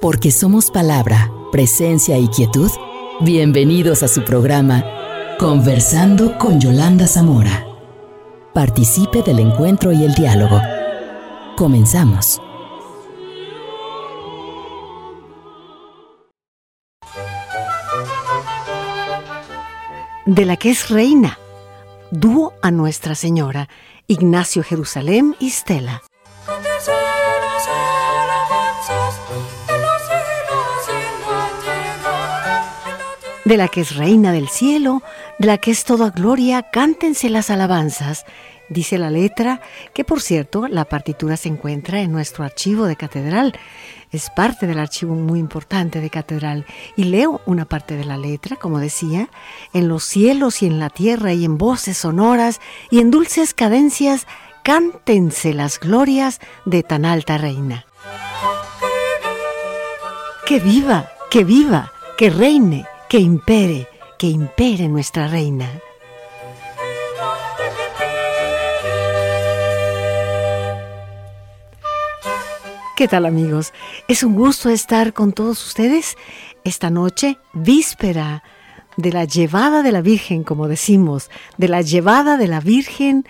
Porque somos palabra, presencia y quietud. Bienvenidos a su programa Conversando con Yolanda Zamora. Participe del encuentro y el diálogo. Comenzamos. De la que es reina, dúo a Nuestra Señora, Ignacio Jerusalén y Stella. De la que es reina del cielo, de la que es toda gloria, cántense las alabanzas, dice la letra, que por cierto la partitura se encuentra en nuestro archivo de catedral. Es parte del archivo muy importante de catedral. Y leo una parte de la letra, como decía, en los cielos y en la tierra y en voces sonoras y en dulces cadencias, cántense las glorias de tan alta reina. Que viva, que viva, que reine que impere, que impere nuestra reina. ¿Qué tal amigos? Es un gusto estar con todos ustedes esta noche, víspera de la llevada de la Virgen, como decimos, de la llevada de la Virgen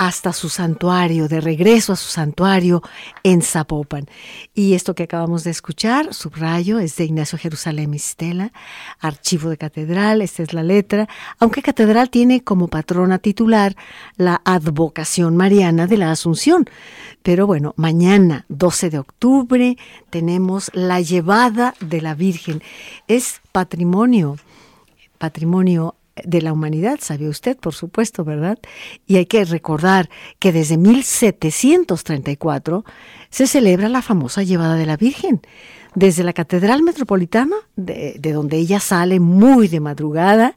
hasta su santuario, de regreso a su santuario en Zapopan. Y esto que acabamos de escuchar, subrayo, es de Ignacio Jerusalén Mistela, archivo de catedral, esta es la letra, aunque catedral tiene como patrona titular la advocación mariana de la Asunción. Pero bueno, mañana, 12 de octubre, tenemos la llevada de la Virgen. Es patrimonio patrimonio de la humanidad, sabe usted, por supuesto, ¿verdad? Y hay que recordar que desde 1734 se celebra la famosa llevada de la Virgen. Desde la Catedral Metropolitana, de, de donde ella sale muy de madrugada,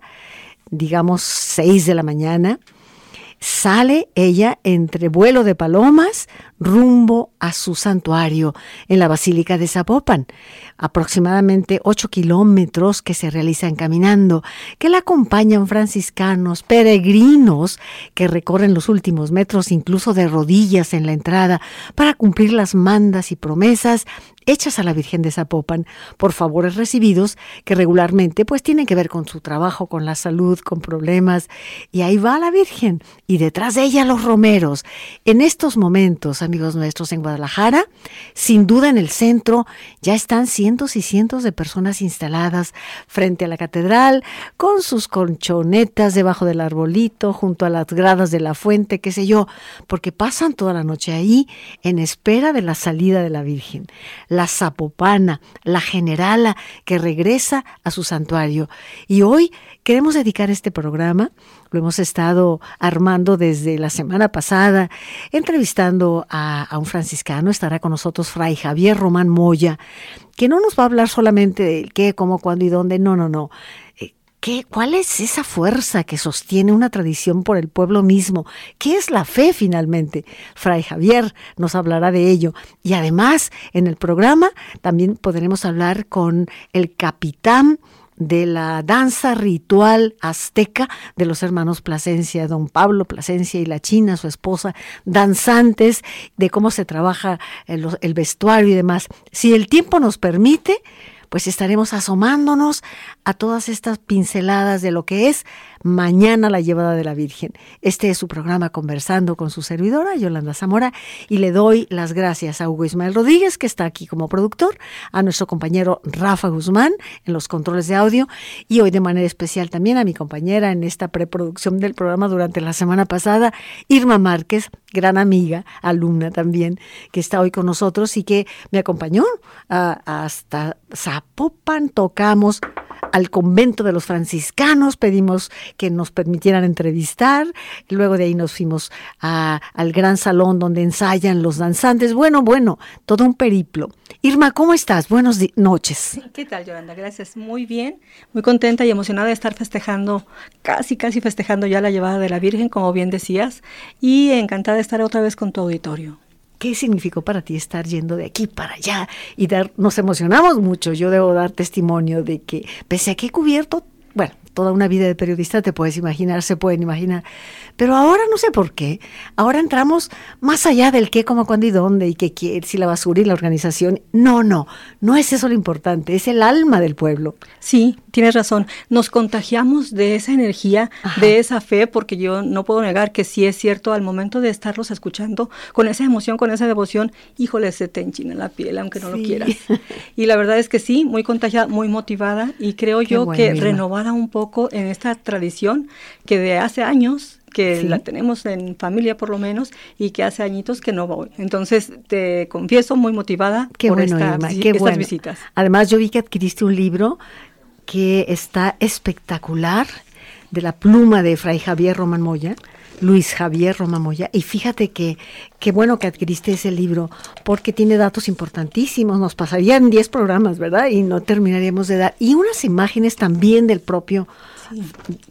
digamos 6 de la mañana, sale ella entre vuelo de palomas rumbo a su santuario en la Basílica de Zapopan, aproximadamente 8 kilómetros que se realizan caminando, que la acompañan franciscanos, peregrinos que recorren los últimos metros incluso de rodillas en la entrada para cumplir las mandas y promesas hechas a la Virgen de Zapopan por favores recibidos que regularmente pues tienen que ver con su trabajo, con la salud, con problemas y ahí va la Virgen y detrás de ella los romeros. En estos momentos, amigos nuestros en Guadalajara. Sin duda en el centro ya están cientos y cientos de personas instaladas frente a la catedral, con sus colchonetas debajo del arbolito, junto a las gradas de la fuente, qué sé yo, porque pasan toda la noche ahí en espera de la salida de la Virgen. La zapopana, la generala que regresa a su santuario. Y hoy queremos dedicar este programa lo hemos estado armando desde la semana pasada, entrevistando a, un franciscano, estará con nosotros Fray Javier Román Moya, que no nos va a hablar solamente de qué, cómo, cuándo y dónde, no, no, no. Eh, ¿Qué, ¿Cuál es esa fuerza que sostiene una tradición por el pueblo mismo? ¿Qué es la fe finalmente? Fray Javier nos hablará de ello. Y además, en el programa también podremos hablar con el capitán de la danza ritual azteca de los hermanos Plasencia, don Pablo Plasencia y la China, su esposa, danzantes, de cómo se trabaja el, el vestuario y demás. Si el tiempo nos permite, pues estaremos asomándonos a todas estas pinceladas de lo que es mañana la llevada de la Virgen. Este es su programa Conversando con su servidora, Yolanda Zamora, y le doy las gracias a Hugo Ismael Rodríguez, que está aquí como productor, a nuestro compañero Rafa Guzmán en los controles de audio, y hoy de manera especial también a mi compañera en esta preproducción del programa durante la semana pasada, Irma Márquez, gran amiga, alumna también, que está hoy con nosotros y que me acompañó hasta Zapopan, tocamos al convento de los franciscanos, pedimos que nos permitieran entrevistar, luego de ahí nos fuimos al gran salón donde ensayan los danzantes, bueno, bueno, todo un periplo. Irma, ¿cómo estás? Buenas noches. ¿Qué tal, Yolanda? Gracias, muy bien, muy contenta y emocionada de estar festejando, casi, casi festejando ya la llevada de la Virgen, como bien decías, y encantada de estar otra vez con tu auditorio. ¿Qué significó para ti estar yendo de aquí para allá? Y dar, nos emocionamos mucho. Yo debo dar testimonio de que, pese a que he cubierto, bueno, toda una vida de periodista te puedes imaginar, se pueden imaginar. Pero ahora no sé por qué. Ahora entramos más allá del qué, cómo, cuándo y dónde y qué quiere, si la basura y la organización. No, no, no es eso lo importante, es el alma del pueblo. Sí, tienes razón. Nos contagiamos de esa energía, de esa fe, porque yo no puedo negar que sí es cierto, al momento de estarlos escuchando, con esa emoción, con esa devoción, híjole, se te enchina la piel, aunque no lo quieras. Y la verdad es que sí, muy contagiada, muy motivada y creo yo que renovada un poco en esta tradición que de hace años que la tenemos en familia por lo menos y que hace añitos que no voy. Entonces te confieso muy motivada por esta, estas visitas. Además yo vi que adquiriste un libro que está espectacular de la pluma de Fray Javier Román Moya. Luis Javier Romamoya. Y fíjate que qué bueno que adquiriste ese libro, porque tiene datos importantísimos. Nos pasarían 10 programas, ¿verdad? Y no terminaríamos de dar. Y unas imágenes también del propio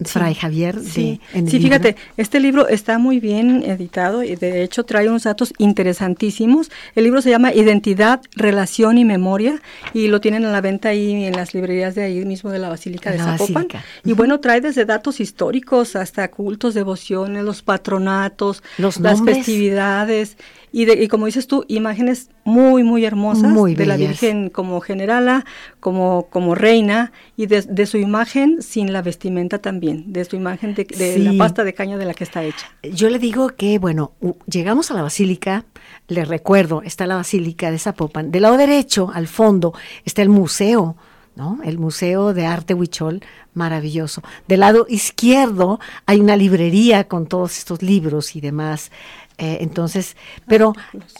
Fray Javier. sí, fíjate, este libro está muy bien editado y de hecho trae unos datos interesantísimos. El libro se llama Identidad, Relación y Memoria y lo tienen a la venta ahí en las librerías de ahí mismo de la Basílica de Zapopan. Y bueno, trae desde datos históricos hasta cultos, devociones, los patronatos, las festividades y, como dices tú, imágenes muy, muy hermosas de la Virgen como generala, como, como reina, y de, su imagen sin la vestimenta también, de su imagen de, la pasta de caña de la que está hecha. Yo le digo que, bueno, llegamos a la basílica, le recuerdo, está la basílica de Zapopan. Del lado derecho, al fondo, está el museo. ¿no? El Museo de Arte Huichol, maravilloso. Del lado izquierdo hay una librería con todos estos libros y demás. Eh, entonces, pero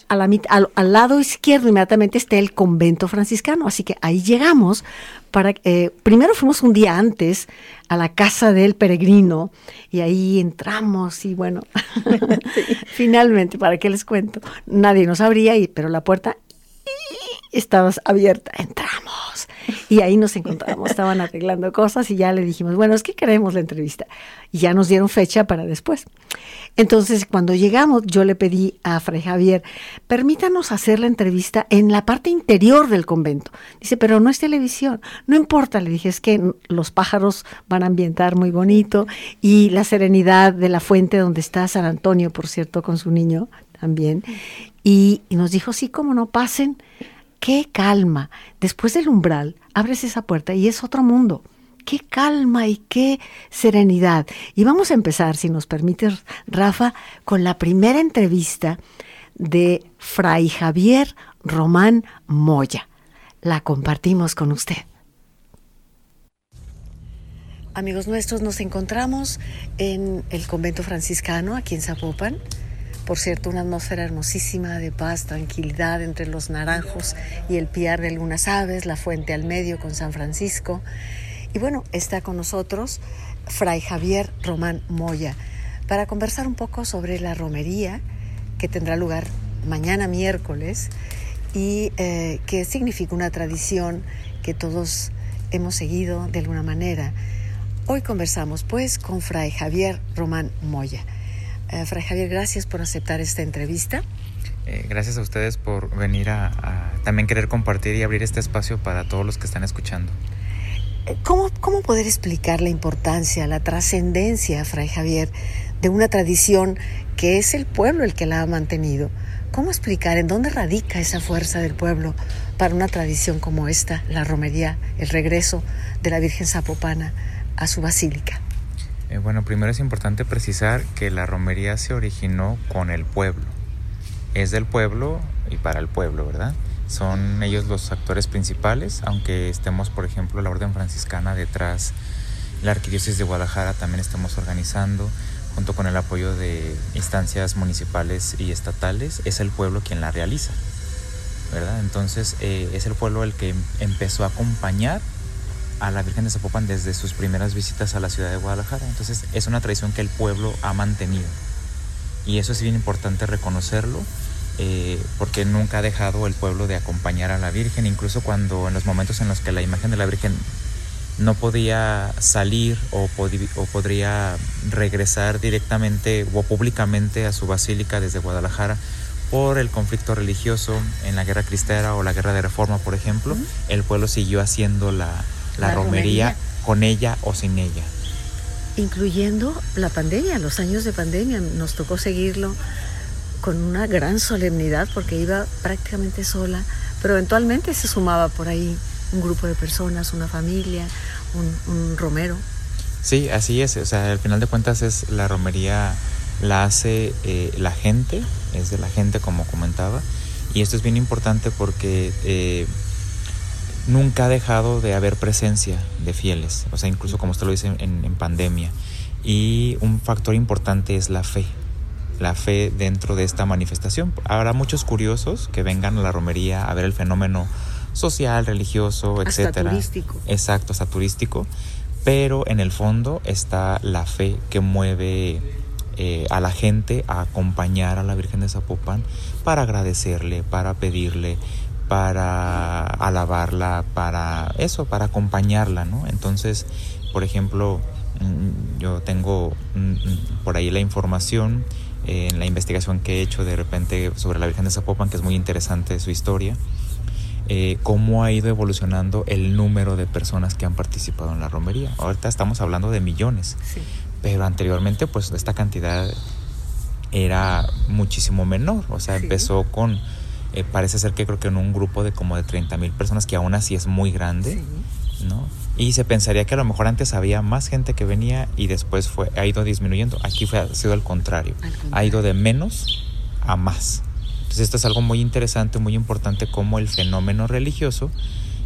a la, al, al, lado izquierdo inmediatamente está el convento franciscano, así que ahí llegamos para, eh, primero fuimos un día antes a la casa del peregrino y ahí entramos y bueno, finalmente, ¿para qué les cuento? Nadie nos abría, y, pero la puerta estaba abierta, entramos y ahí nos encontramos, estaban arreglando cosas y ya le dijimos, bueno, es que queremos la entrevista. Y ya nos dieron fecha para después. Entonces, cuando llegamos, yo le pedí a Fray Javier, permítanos hacer la entrevista en la parte interior del convento. Dice, pero no es televisión. No importa, le dije, es que los pájaros van a ambientar muy bonito y la serenidad de la fuente donde está San Antonio, por cierto, con su niño también. Y, y nos dijo, sí, como no pasen qué calma. Después del umbral, abres esa puerta y es otro mundo. Qué calma y qué serenidad. Y vamos a empezar, si nos permite, Rafa, con la primera entrevista de Fray Javier Román Moya. La compartimos con usted. Amigos nuestros, nos encontramos en el convento franciscano aquí en Zapopan por cierto, una atmósfera hermosísima de paz, tranquilidad entre los naranjos y el piar de algunas aves, la fuente al medio con San Francisco. Y bueno, está con nosotros Fray Javier Román Moya para conversar un poco sobre la romería que tendrá lugar mañana miércoles y eh, que significa una tradición que todos hemos seguido de alguna manera. Hoy conversamos pues con Fray Javier Román Moya. Eh, Fray Javier, gracias por aceptar esta entrevista. Eh, gracias a ustedes por venir a, también querer compartir y abrir este espacio para todos los que están escuchando. ¿Cómo, ¿Cómo poder explicar la importancia, la trascendencia, Fray Javier, de una tradición que es el pueblo el que la ha mantenido? ¿Cómo explicar en dónde radica esa fuerza del pueblo para una tradición como esta, la romería, el regreso de la Virgen Zapopana a su basílica? Eh, bueno, primero es importante precisar que la romería se originó con el pueblo. Es del pueblo y para el pueblo, ¿verdad? Son ellos los actores principales, aunque estemos, por ejemplo, la Orden Franciscana detrás, la Arquidiócesis de Guadalajara también estamos organizando, junto con el apoyo de instancias municipales y estatales, es el pueblo quien la realiza, ¿verdad? Entonces eh, es el pueblo el que empezó a acompañar a la Virgen de Zapopan desde sus primeras visitas a la ciudad de Guadalajara. Entonces es una tradición que el pueblo ha mantenido. Y eso es bien importante reconocerlo, eh, porque nunca ha dejado el pueblo de acompañar a la Virgen, incluso cuando en los momentos en los que la imagen de la Virgen no podía salir o, o podría regresar directamente o públicamente a su basílica desde Guadalajara por el conflicto religioso en la guerra cristera o la guerra de reforma, por ejemplo, el pueblo siguió haciendo la, la, romería, con ella o sin ella. Incluyendo la pandemia, los años de pandemia, nos tocó seguirlo con una gran solemnidad porque iba prácticamente sola, pero eventualmente se sumaba por ahí un grupo de personas, una familia, un, romero. Sí, así es, o sea, al final de cuentas es la romería la hace eh, la gente, es de la gente como comentaba, y esto es bien importante porque eh, nunca ha dejado de haber presencia de fieles, o sea, incluso como usted lo dice en, pandemia. Y un factor importante es la fe, la fe dentro de esta manifestación. Habrá muchos curiosos que vengan a la romería a ver el fenómeno social, religioso, hasta etcétera. turístico. Exacto, hasta turístico. Pero en el fondo está la fe que mueve eh, a la gente a acompañar a la Virgen de Zapopan para agradecerle, para pedirle, para alabarla, para eso, para acompañarla, ¿no? Entonces, por ejemplo, mm, yo tengo mm, mm, por ahí la información en la investigación que he hecho de repente sobre la Virgen de Zapopan, que es muy interesante su historia, eh, cómo ha ido evolucionando el número de personas que han participado en la romería. Ahorita estamos hablando de millones, pero anteriormente pues esta cantidad era muchísimo menor, o sea, empezó con eh, parece ser que creo que en un grupo de como de 30 mil personas, que aún así es muy grande, ¿no? Y se pensaría que a lo mejor antes había más gente que venía y después fue, ha ido disminuyendo. Aquí fue, ha sido al contrario. Ha ido de menos a más. Entonces esto es algo muy interesante, muy importante como el fenómeno religioso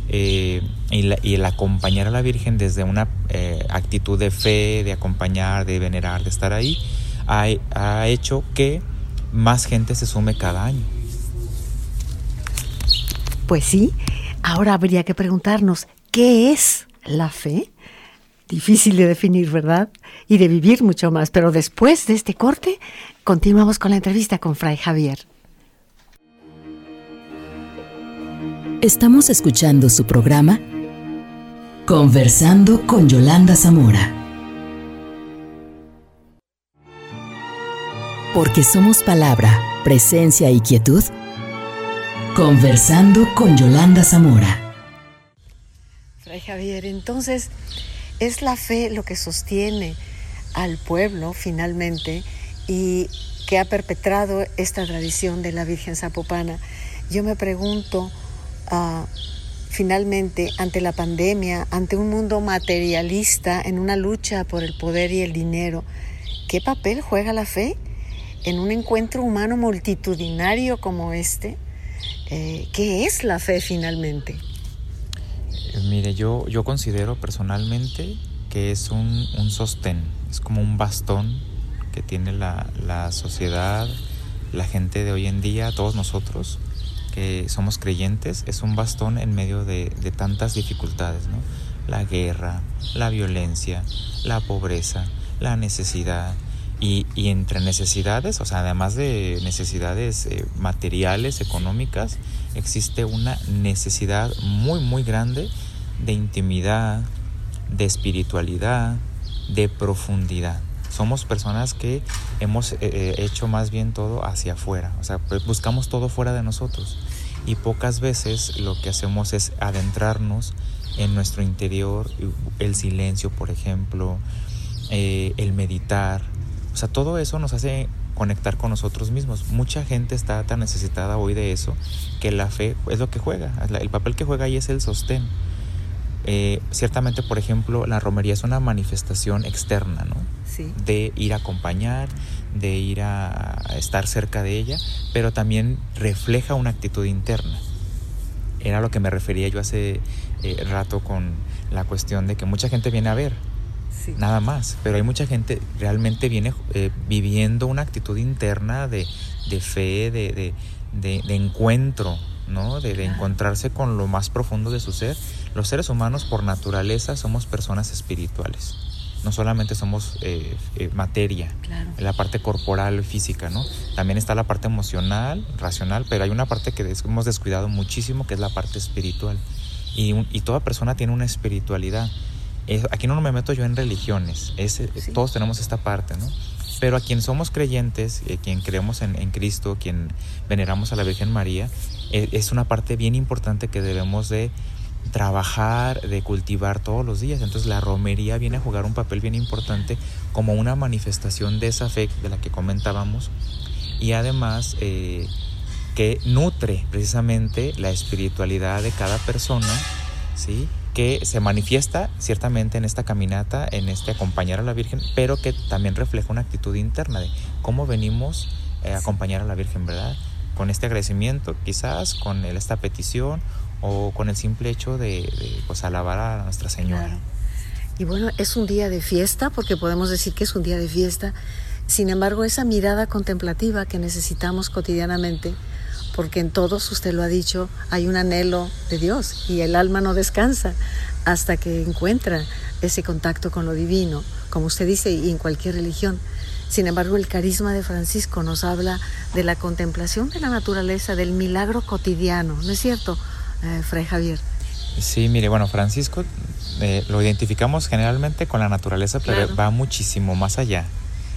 eh, y, el acompañar a la Virgen desde una eh, actitud de fe, de acompañar, de venerar, de estar ahí, ha, ha hecho que más gente se sume cada año. Pues sí, ahora habría que preguntarnos, ¿qué es la fe? Difícil de definir, ¿verdad? Y de vivir mucho más. Pero después de este corte, continuamos con la entrevista con Fray Javier. Estamos escuchando su programa Conversando con Yolanda Zamora. Porque somos palabra, presencia y quietud Conversando con Yolanda Zamora. Javier, entonces es la fe lo que sostiene al pueblo finalmente y que ha perpetrado esta tradición de la Virgen Zapopana. Yo me pregunto, ah, finalmente, ante la pandemia, ante un mundo materialista, en una lucha por el poder y el dinero, ¿qué papel juega la fe en un encuentro humano multitudinario como este? Eh, ¿qué es la fe finalmente? Eh, mire, yo, yo considero personalmente que es un, sostén, es como un bastón que tiene la, sociedad, la gente de hoy en día, todos nosotros que somos creyentes, es un bastón en medio de, tantas dificultades, ¿no? La guerra, la violencia, la pobreza, la necesidad, y, entre necesidades, o sea, además de necesidades eh, materiales, económicas, existe una necesidad muy, muy grande de intimidad, de espiritualidad, de profundidad. Somos personas que hemos eh, eh, hecho más bien todo hacia afuera, o sea, pues buscamos todo fuera de nosotros. Y pocas veces lo que hacemos es adentrarnos en nuestro interior, el silencio, por ejemplo, el meditar, o sea, todo eso nos hace conectar con nosotros mismos. Mucha gente está tan necesitada hoy de eso que la fe es lo que juega. El papel que juega ahí es el sostén. Eh, ciertamente, por ejemplo, la romería es una manifestación externa, ¿no? Sí. De ir a acompañar, de ir a, estar cerca de ella, pero también refleja una actitud interna. Era lo que me refería yo hace eh, rato con la cuestión de que mucha gente viene a ver, nada más. Pero hay mucha gente realmente viene eh, viviendo una actitud interna de, fe, de, encuentro, ¿no? De, encontrarse con lo más profundo de su ser. Los seres humanos por naturaleza somos personas espirituales. No solamente somos eh, eh, materia, la parte corporal, física, ¿no? También está la parte emocional, racional, pero hay una parte que hemos descuidado muchísimo, que es la parte espiritual. Y, y toda persona tiene una espiritualidad aquí no me meto yo en religiones, todos tenemos esta parte, ¿no? Pero a quien somos creyentes, eh, quien creemos en, Cristo, quien veneramos a la Virgen María, eh, es una parte bien importante que debemos de trabajar, de cultivar todos los días. Entonces la romería viene a jugar un papel bien importante como una manifestación de esa fe de la que comentábamos y además eh, que nutre precisamente la espiritualidad de cada persona, ¿sí? Que se manifiesta ciertamente en esta caminata, en este acompañar a la Virgen, pero que también refleja una actitud interna de cómo venimos eh, a acompañar a la Virgen, ¿verdad? Con este agradecimiento, quizás con esta petición o con el simple hecho de, pues, alabar a Nuestra Señora. Y bueno, es un día de fiesta, porque podemos decir que es un día de fiesta. Sin embargo, esa mirada contemplativa que necesitamos cotidianamente, porque en todos, usted lo ha dicho, hay un anhelo de Dios y el alma no descansa hasta que encuentra ese contacto con lo divino, como usted dice, y en cualquier religión. Sin embargo, el carisma de Francisco nos habla de la contemplación de la naturaleza, del milagro cotidiano, ¿no es cierto? eh, Fray Javier. Sí, mire, bueno, Francisco eh, lo identificamos generalmente con la naturaleza, pero va muchísimo más allá.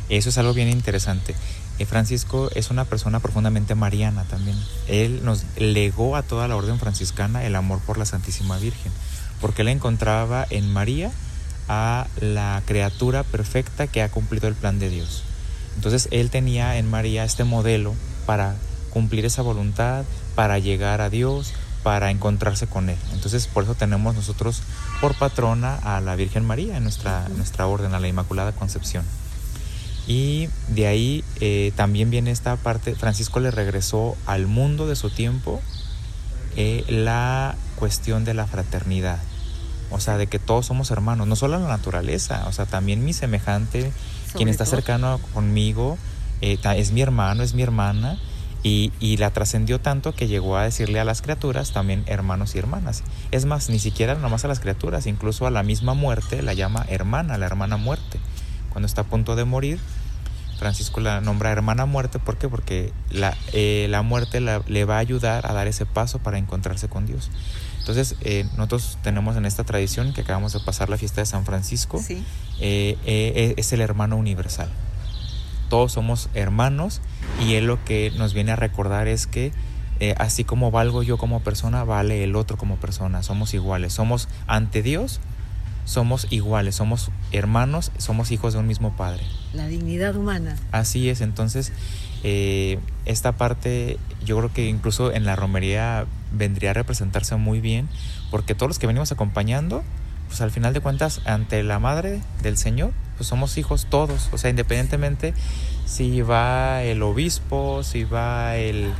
Eso es algo bien interesante. Eh, Francisco es una persona profundamente mariana también. Él nos legó a toda la orden franciscana el amor por la Santísima Virgen, porque él encontraba en María a la criatura perfecta que ha cumplido el plan de Dios. Entonces él tenía en María este modelo para cumplir esa voluntad, para llegar a Dios, para encontrarse con Él. Entonces por eso tenemos nosotros por patrona a la Virgen María en nuestra, nuestra orden, a la Inmaculada Concepción. Y de ahí eh, también viene esta parte, Francisco le regresó al mundo de su tiempo eh, la cuestión de la fraternidad, o sea, de que todos somos hermanos, no solo en la naturaleza, o sea, también mi semejante, quien está cercano conmigo, eh, es mi hermano, es mi hermana, y, la trascendió tanto que llegó a decirle a las criaturas también hermanos y hermanas. Es más, ni siquiera nomás a las criaturas, incluso a la misma muerte la llama hermana, la hermana muerte. Cuando está a punto de morir, Francisco la nombra hermana muerte. ¿Por qué? Porque la, eh, la muerte le va a ayudar a dar ese paso para encontrarse con Dios. Entonces, eh, nosotros tenemos en esta tradición que acabamos de pasar la fiesta de San Francisco, eh, es el hermano universal todos somos hermanos y él lo que nos viene a recordar es que así como valgo yo como persona, vale el otro como persona, somos iguales, somos ante Dios, somos iguales, somos hermanos, somos hijos de un mismo Padre. La dignidad humana. Así es, entonces eh, esta parte yo creo que incluso en la romería vendría a representarse muy bien, porque todos los que venimos acompañando, pues al final de cuentas, ante la Madre del Señor, pues somos hijos todos, o sea, independientemente si va el obispo, si va el,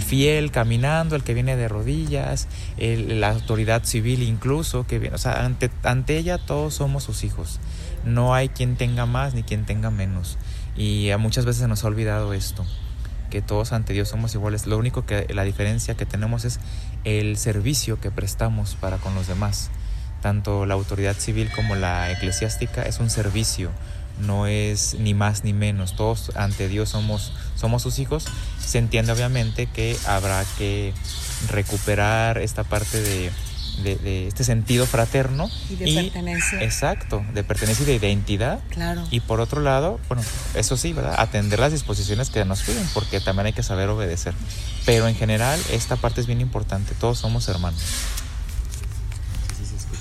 fiel caminando, el que viene de rodillas, la autoridad civil incluso, que viene, o sea, ante, ante ella todos somos sus hijos. No hay quien tenga más ni quien tenga menos. Y muchas veces se nos ha olvidado esto, que todos ante Dios somos iguales. Lo único que la diferencia que tenemos es el servicio que prestamos para con los demás tanto la autoridad civil como la eclesiástica es un servicio, no es ni más ni menos. Todos ante Dios somos, somos sus hijos. Se entiende obviamente que habrá que recuperar esta parte de, este sentido fraterno. Y de pertenencia. Exacto, de pertenencia y de identidad. Claro. Y por otro lado, bueno, eso sí, ¿verdad? Atender las disposiciones que nos piden, porque también hay que saber obedecer. Pero en general, esta parte es bien importante. Todos somos hermanos.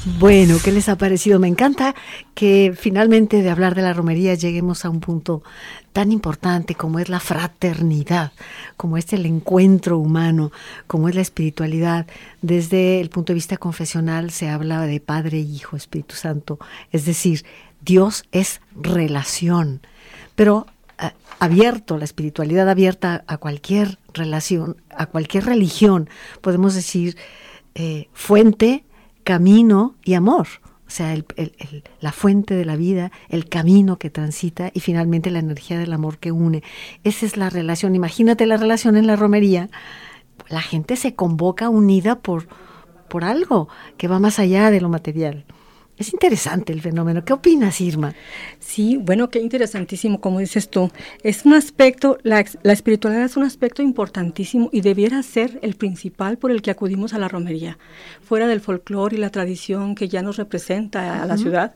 Bueno, ¿qué les ha parecido? Me encanta que finalmente de hablar de la romería lleguemos a un punto tan importante como es la fraternidad, como es el encuentro humano, como es la espiritualidad. Desde el punto de vista confesional se habla de Padre, Hijo, Espíritu Santo, es decir, Dios es relación, pero eh, abierto, la espiritualidad abierta a cualquier relación, a cualquier religión, podemos decir eh, fuente, camino y amor. O sea, la fuente de la vida, el camino que transita y finalmente la energía del amor que une. Esa es la relación. Imagínate la relación en la romería. La gente se convoca unida por, por algo que va más allá de lo material. Es interesante el fenómeno. ¿Qué opinas, Irma? Sí, bueno, qué interesantísimo, como dices tú. Es un aspecto, la, la, espiritualidad es un aspecto importantísimo y debiera ser el principal por el que acudimos a la romería. Fuera del folclore y la tradición que ya nos representa a la ciudad,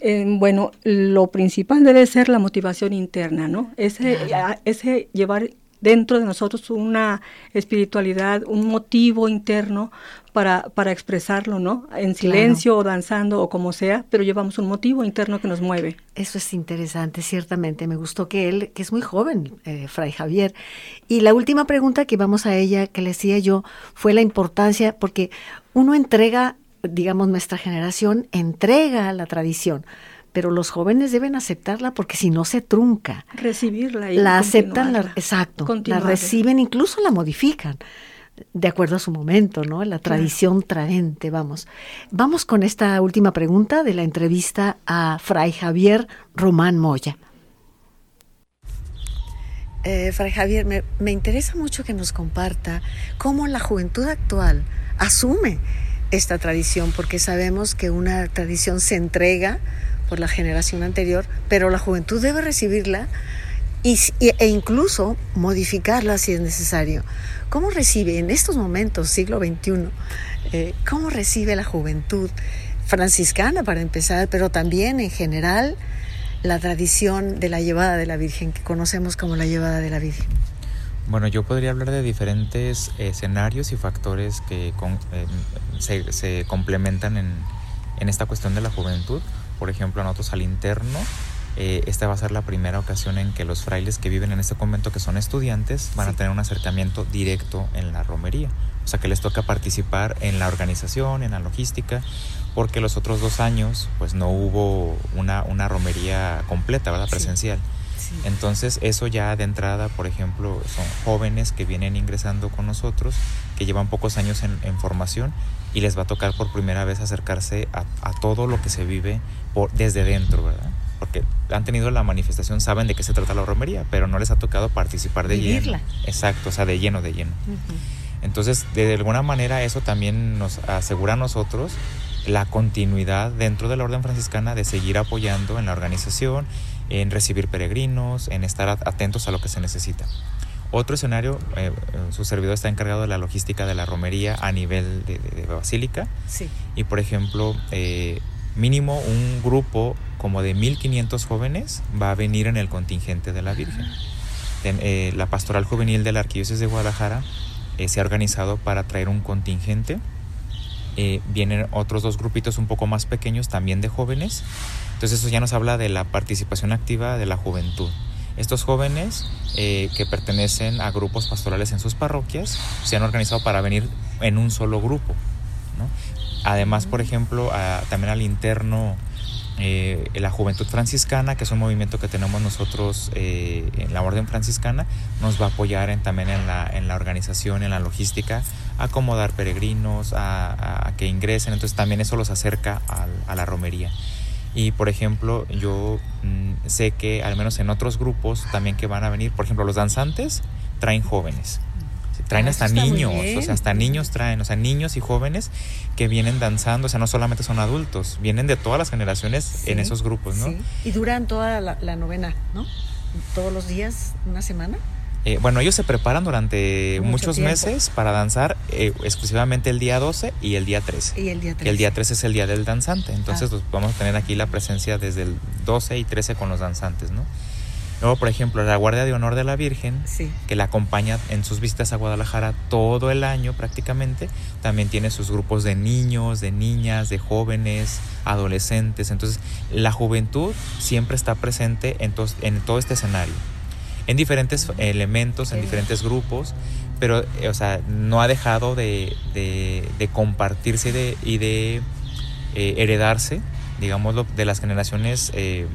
eh, bueno, lo principal debe ser la motivación interna, ¿no? Ese, ese llevar dentro de nosotros una espiritualidad, un motivo interno para, para expresarlo, ¿no? En silencio o danzando o como sea, pero llevamos un motivo interno que nos mueve. Eso es interesante, ciertamente. Me gustó que él, que es muy joven, eh, Fray Javier. Y la última pregunta que vamos a ella, que le decía yo, fue la importancia, porque uno entrega, digamos, nuestra generación entrega la tradición pero los jóvenes deben aceptarla porque si no se trunca. Recibirla y la aceptan, la, exacto, la reciben, incluso la modifican de acuerdo a su momento, ¿no? La tradición tradente, vamos. Vamos con esta última pregunta de la entrevista a Fray Javier Román Moya. Eh, Fray Javier, me, me interesa mucho que nos comparta cómo la juventud actual asume esta tradición, porque sabemos que una tradición se entrega por la generación anterior, pero la juventud debe recibirla y, e incluso modificarla si es necesario. ¿Cómo recibe en estos momentos, siglo XXI, eh, cómo recibe la juventud franciscana para empezar, pero también en general la tradición de la llevada de la Virgen, que conocemos como la llevada de la Virgen? Bueno, yo podría hablar de diferentes escenarios y factores que eh, se, se, complementan en, en esta cuestión de la juventud por ejemplo, nosotros al interno, eh, esta va a ser la primera ocasión en que los frailes que viven en este convento, que son estudiantes, van a tener un acercamiento directo en la romería. O sea, que les toca participar en la organización, en la logística, porque los otros dos años, pues no hubo una, una romería completa, ¿verdad? Presencial. Entonces, eso ya de entrada, por ejemplo, son jóvenes que vienen ingresando con nosotros, que llevan pocos años en, en formación y les va a tocar por primera vez acercarse a, a todo lo que se vive por, desde dentro, ¿verdad? Porque han tenido la manifestación, saben de qué se trata la romería, pero no les ha tocado participar de lleno. Exacto, o sea, de lleno, de lleno. Entonces, de alguna manera eso también nos asegura a nosotros la continuidad dentro de la orden franciscana de seguir apoyando en la organización, en recibir peregrinos, en estar atentos a lo que se necesita. Otro escenario, eh, su servidor está encargado de la logística de la romería a nivel de, basílica. Sí. Y por ejemplo, eh, mínimo un grupo como de 1500 jóvenes va a venir en el contingente de la Virgen. Eh, la pastoral juvenil de la Arquidiócesis de Guadalajara se ha organizado para traer un contingente. vienen otros dos grupitos un poco más pequeños también de jóvenes. Entonces eso ya nos habla de la participación activa de la juventud. Estos jóvenes eh, que pertenecen a grupos pastorales en sus parroquias se han organizado para venir en un solo grupo. Además, por ejemplo, también al interno, eh, la Juventud Franciscana, que es un movimiento que tenemos nosotros eh, en la Orden Franciscana, nos va a apoyar también en la, organización, en la logística, a acomodar peregrinos, a, que ingresen. Entonces también eso los acerca a la romería. Y por ejemplo, yo mm, sé que al menos en otros grupos también que van a venir, por ejemplo, los danzantes traen jóvenes. Traen hasta niños, o sea, hasta niños traen, o sea, niños y jóvenes que vienen danzando, o sea, no solamente son adultos, vienen de todas las generaciones en esos grupos, ¿no? Y duran toda la novena, ¿no? Todos los días, una semana. Eh, bueno, ellos se preparan durante muchos meses para danzar eh, exclusivamente el día 12 y el día 13. Y el día 13. El día 13 es el día del danzante. Entonces, ah. pues, vamos a tener aquí la presencia desde el 12 y 13 con los danzantes, ¿no? Luego, por ejemplo, la Guardia de Honor de la Virgen, que la acompaña en sus visitas a Guadalajara todo el año prácticamente, también tiene sus grupos de niños, de niñas, de jóvenes, adolescentes. Entonces, la juventud siempre está presente en, en todo este escenario en diferentes elementos, en diferentes grupos, pero, eh, o sea, no ha dejado de, de, compartirse de, y de eh, heredarse, digamos, de las generaciones eh,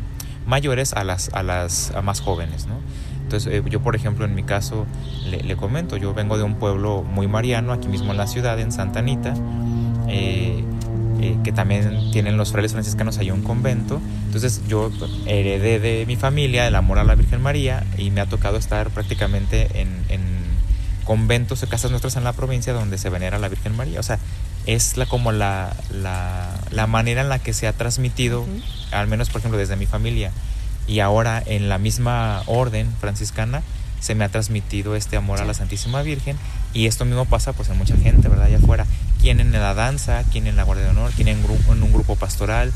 mayores a las, a las más jóvenes, ¿no? Entonces, yo, por ejemplo, en mi caso, le, le, comento, yo vengo de un pueblo muy mariano, aquí mismo en la ciudad, en Santa Anita, eh, que también tienen los frailes franciscanos ahí un convento. Entonces yo heredé de mi familia el amor a la Virgen María y me ha tocado estar prácticamente en, conventos o casas nuestras en la provincia donde se venera a la Virgen María. O sea, es la, como la, la, manera en la que se ha transmitido, al menos por ejemplo desde mi familia. Y ahora en la misma orden franciscana, se me ha transmitido este amor a la Santísima Virgen. Y esto mismo pasa pues en mucha gente, ¿verdad? Allá afuera, quien en la danza, quien en la Guardia de Honor, quien en, grupo, en un grupo pastoral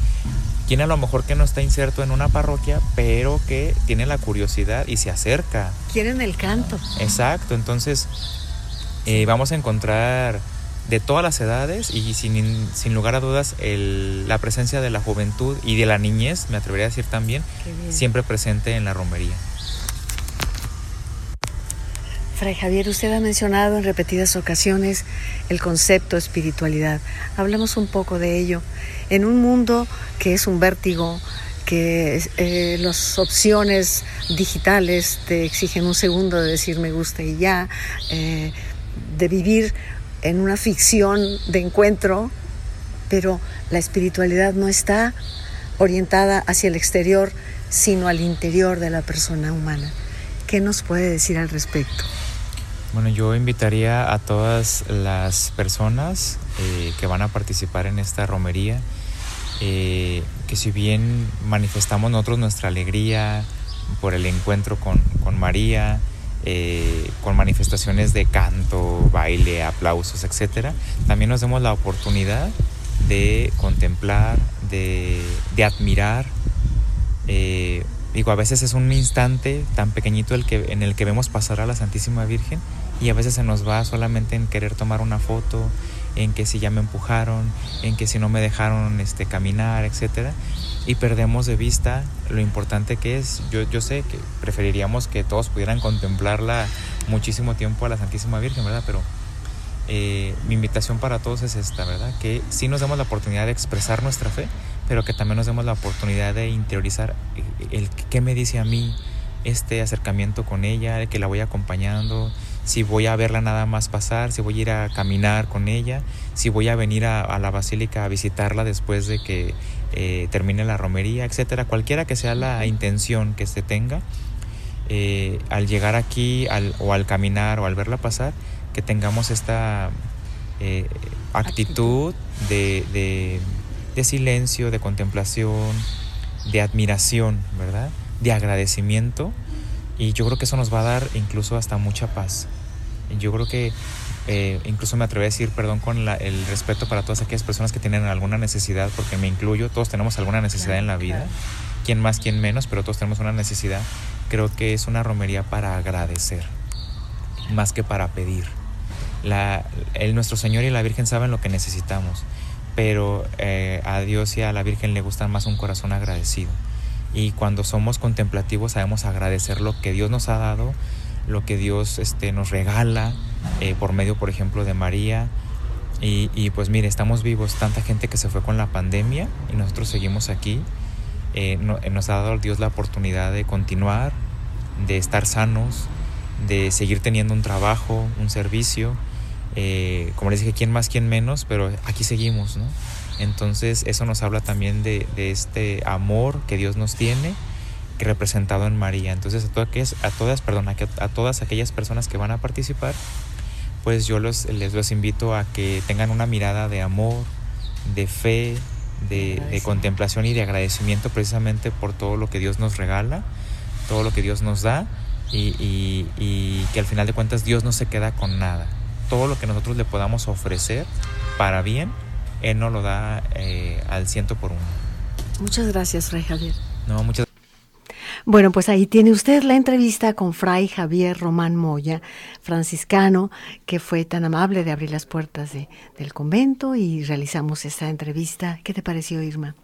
quien a lo mejor que no está inserto en una parroquia, pero que tiene la curiosidad y se acerca. Quieren el canto. Exacto, entonces eh, vamos a encontrar de todas las edades y sin, sin lugar a dudas el, la presencia de la juventud y de la niñez, me atrevería a decir también, siempre presente en la romería. Fray Javier, usted ha mencionado en repetidas ocasiones el concepto espiritualidad. Hablamos un poco de ello. En un mundo que es un vértigo, que eh, las opciones digitales te exigen un segundo de decir me gusta y ya, eh, de vivir en una ficción de encuentro, pero la espiritualidad no está orientada hacia el exterior, sino al interior de la persona humana. ¿Qué nos puede decir al respecto? Bueno, yo invitaría a todas las personas eh, que van a participar en esta romería, eh, que si bien manifestamos nosotros nuestra alegría por el encuentro con, con María, eh, con manifestaciones de canto, baile, aplausos, etc., también nos demos la oportunidad de contemplar, de, admirar. Eh, digo, a veces es un instante tan pequeñito el que, en el que vemos pasar a la Santísima Virgen y a veces se nos va solamente en querer tomar una foto, en que si ya me empujaron, en que si no me dejaron este, caminar, etcétera y perdemos de vista lo importante que es. Yo, yo sé que preferiríamos que todos pudieran contemplarla muchísimo tiempo a la Santísima Virgen, ¿verdad? Pero eh, mi invitación para todos es esta, ¿verdad? Que sí nos demos la oportunidad de expresar nuestra fe, pero que también nos demos la oportunidad de interiorizar el, qué me dice a mí este acercamiento con ella, que la voy acompañando, si voy a verla nada más pasar, si voy a ir a caminar con ella, si voy a venir a, la basílica a visitarla después de que eh, termine la romería, etcétera, cualquiera que sea la intención que se tenga, eh, al llegar aquí o al caminar o al verla pasar, que tengamos esta eh, actitud de, de silencio, de contemplación, de admiración, ¿verdad? De agradecimiento y yo creo que eso nos va a dar incluso hasta mucha paz. Yo creo que eh, incluso me atrevo a decir, perdón, con el respeto para todas aquellas personas que tienen alguna necesidad, porque me incluyo, todos tenemos alguna necesidad en la vida, quien más, quien menos, pero todos tenemos una necesidad. Creo que es una romería para agradecer, más que para pedir. La, el, nuestro Señor y la Virgen saben lo que necesitamos, pero eh, a Dios y a la Virgen le gusta más un corazón agradecido y cuando somos contemplativos sabemos agradecer lo que Dios nos ha dado, lo que Dios este, nos regala eh, por medio, por ejemplo, de María. Y, pues mire, estamos vivos, tanta gente que se fue con la pandemia y nosotros seguimos aquí. Eh, eh, nos ha dado Dios la oportunidad de continuar, de estar sanos, de seguir teniendo un trabajo, un servicio. como les dije, quién más, quién menos, pero aquí seguimos, ¿no? Entonces eso nos habla también de, este amor que Dios nos tiene representado en María. Entonces a todas, a todas, perdón, a, todas aquellas personas que van a participar, pues yo les los invito a que tengan una mirada de amor, de fe, de, contemplación y de agradecimiento precisamente por todo lo que Dios nos regala, todo lo que Dios nos da y, y que al final de cuentas Dios no se queda con nada. Todo lo que nosotros le podamos ofrecer para bien, él no lo da eh, al ciento por uno. Muchas gracias, Fray Javier. No, muchas bueno, pues ahí tiene usted la entrevista con Fray Javier Román Moya, franciscano, que fue tan amable de abrir las puertas del convento y realizamos esta entrevista. ¿Qué te pareció, Irma?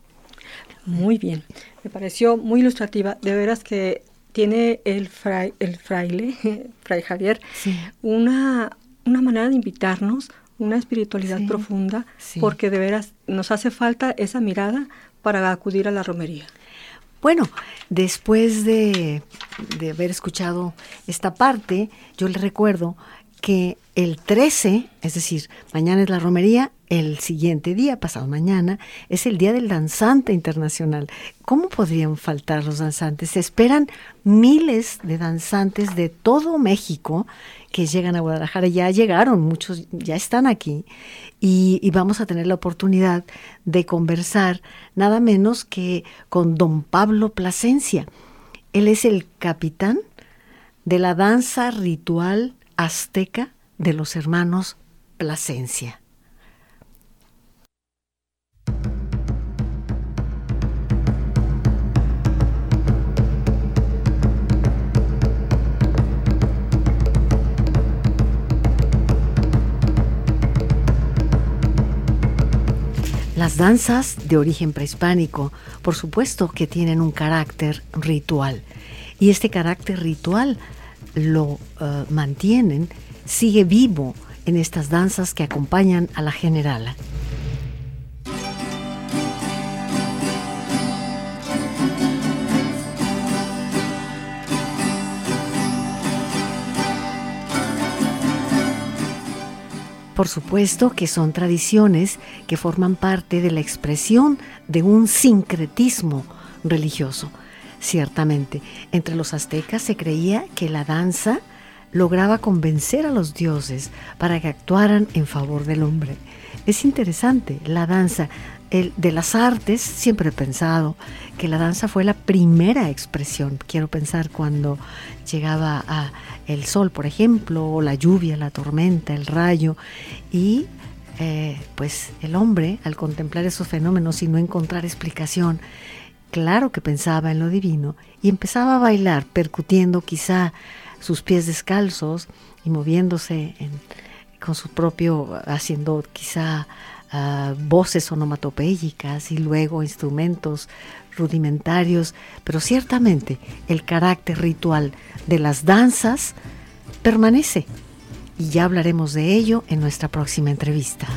Muy bien, me pareció muy ilustrativa. De veras que tiene el, fray, el fraile, Fray Javier, una, una manera de invitarnos una espiritualidad profunda, porque de veras nos hace falta esa mirada para acudir a la romería. Bueno, después de, de haber escuchado esta parte, yo le recuerdo que el 13, es decir, mañana es la romería, el siguiente día, pasado mañana, es el Día del Danzante Internacional. ¿Cómo podrían faltar los danzantes? Se esperan miles de danzantes de todo México que llegan a Guadalajara. Ya llegaron, muchos ya están aquí. Y, y vamos a tener la oportunidad de conversar nada menos que con don Pablo Plasencia. Él es el capitán de la danza ritual azteca de los hermanos Plasencia. Las danzas de origen prehispánico, por supuesto que tienen un carácter ritual. Y este carácter ritual lo eh, mantienen, sigue vivo en estas danzas que acompañan a la generala. Por supuesto que son tradiciones que forman parte de la expresión de un sincretismo religioso. Ciertamente, entre los aztecas se creía que la danza lograba convencer a los dioses para que actuaran en favor del hombre. Es interesante, la danza de las artes, siempre he pensado que la danza fue la primera expresión. Quiero pensar cuando llegaba el sol, por ejemplo, o la lluvia, la tormenta, el rayo, y eh, pues el hombre, al contemplar esos fenómenos y no encontrar explicación, claro que pensaba en lo divino y empezaba a bailar, percutiendo quizá sus pies descalzos y moviéndose con su propio, haciendo quizá uh, voces onomatopéyicas y luego instrumentos rudimentarios, pero ciertamente el carácter ritual de las danzas permanece y ya hablaremos de ello en nuestra próxima entrevista.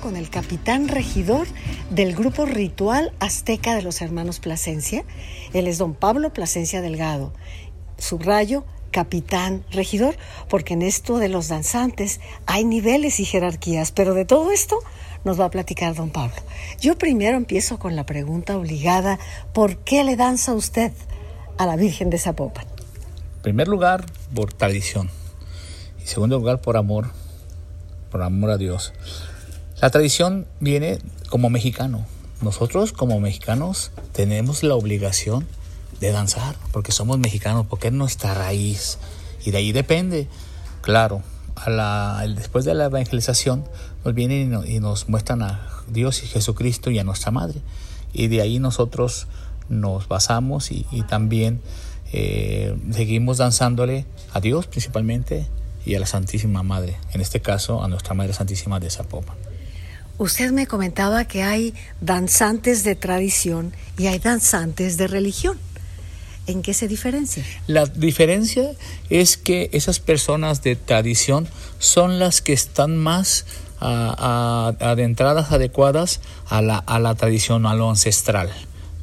Con el capitán regidor del grupo ritual azteca de los hermanos Plasencia. Él es don Pablo Plasencia Delgado. Subrayo, capitán regidor, porque en esto de los danzantes hay niveles y jerarquías, pero de todo esto nos va a platicar don Pablo. Yo primero empiezo con la pregunta obligada, ¿por qué le danza usted a la Virgen de Zapopan? En primer lugar, por tradición. Y segundo lugar, por amor, por amor a Dios. La tradición viene como mexicano. Nosotros como mexicanos tenemos la obligación de danzar porque somos mexicanos, porque es nuestra raíz. Y de ahí depende. Claro, después de la evangelización nos vienen y nos, muestran a Dios y Jesucristo y a nuestra Madre. Y de ahí nosotros nos basamos y, también eh, seguimos danzándole a Dios principalmente y a la Santísima Madre, en este caso a nuestra Madre Santísima de Zapopan. Usted me comentaba que hay danzantes de tradición y hay danzantes de religión. ¿En qué se diferencia? La diferencia es que esas personas de tradición son las que están más adentradas, adecuadas a la, a la tradición, a lo ancestral.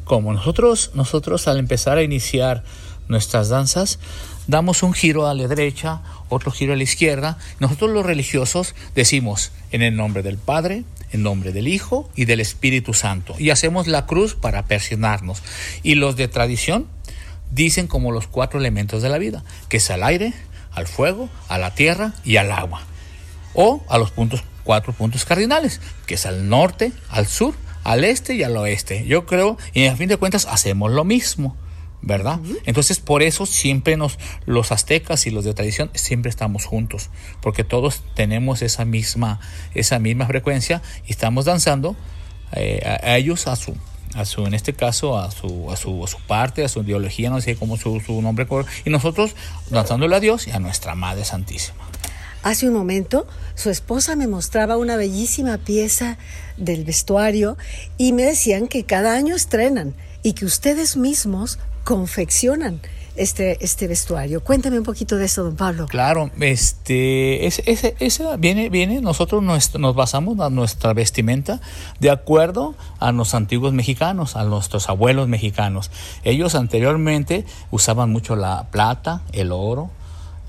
Como nosotros, nosotros al empezar a iniciar nuestras danzas, damos un giro a la derecha, otro giro a la izquierda. Nosotros los religiosos decimos en el nombre del Padre, en nombre del Hijo y del Espíritu Santo. Y hacemos la cruz para persionarnos. Y los de tradición dicen como los cuatro elementos de la vida, que es al aire, al fuego, a la tierra y al agua. O a los puntos, cuatro puntos cardinales, que es al norte, al sur, al este y al oeste. Yo creo, y a fin de cuentas hacemos lo mismo. ¿Verdad? Entonces por eso siempre nos, los aztecas y los de tradición siempre estamos juntos, porque todos tenemos esa misma, esa misma frecuencia y estamos danzando eh, a, ellos a su, a su, en este caso, a su, a su, a su parte, a su ideología, no sé cómo su, su nombre, y nosotros danzándole a Dios y a nuestra Madre Santísima. Hace un momento su esposa me mostraba una bellísima pieza del vestuario y me decían que cada año estrenan y que ustedes mismos confeccionan este, este vestuario. Cuéntame un poquito de eso, don Pablo. Claro, este, ese, ese, viene, viene, nosotros nos, nos basamos a nuestra vestimenta de acuerdo a los antiguos mexicanos, a nuestros abuelos mexicanos. Ellos anteriormente usaban mucho la plata, el oro,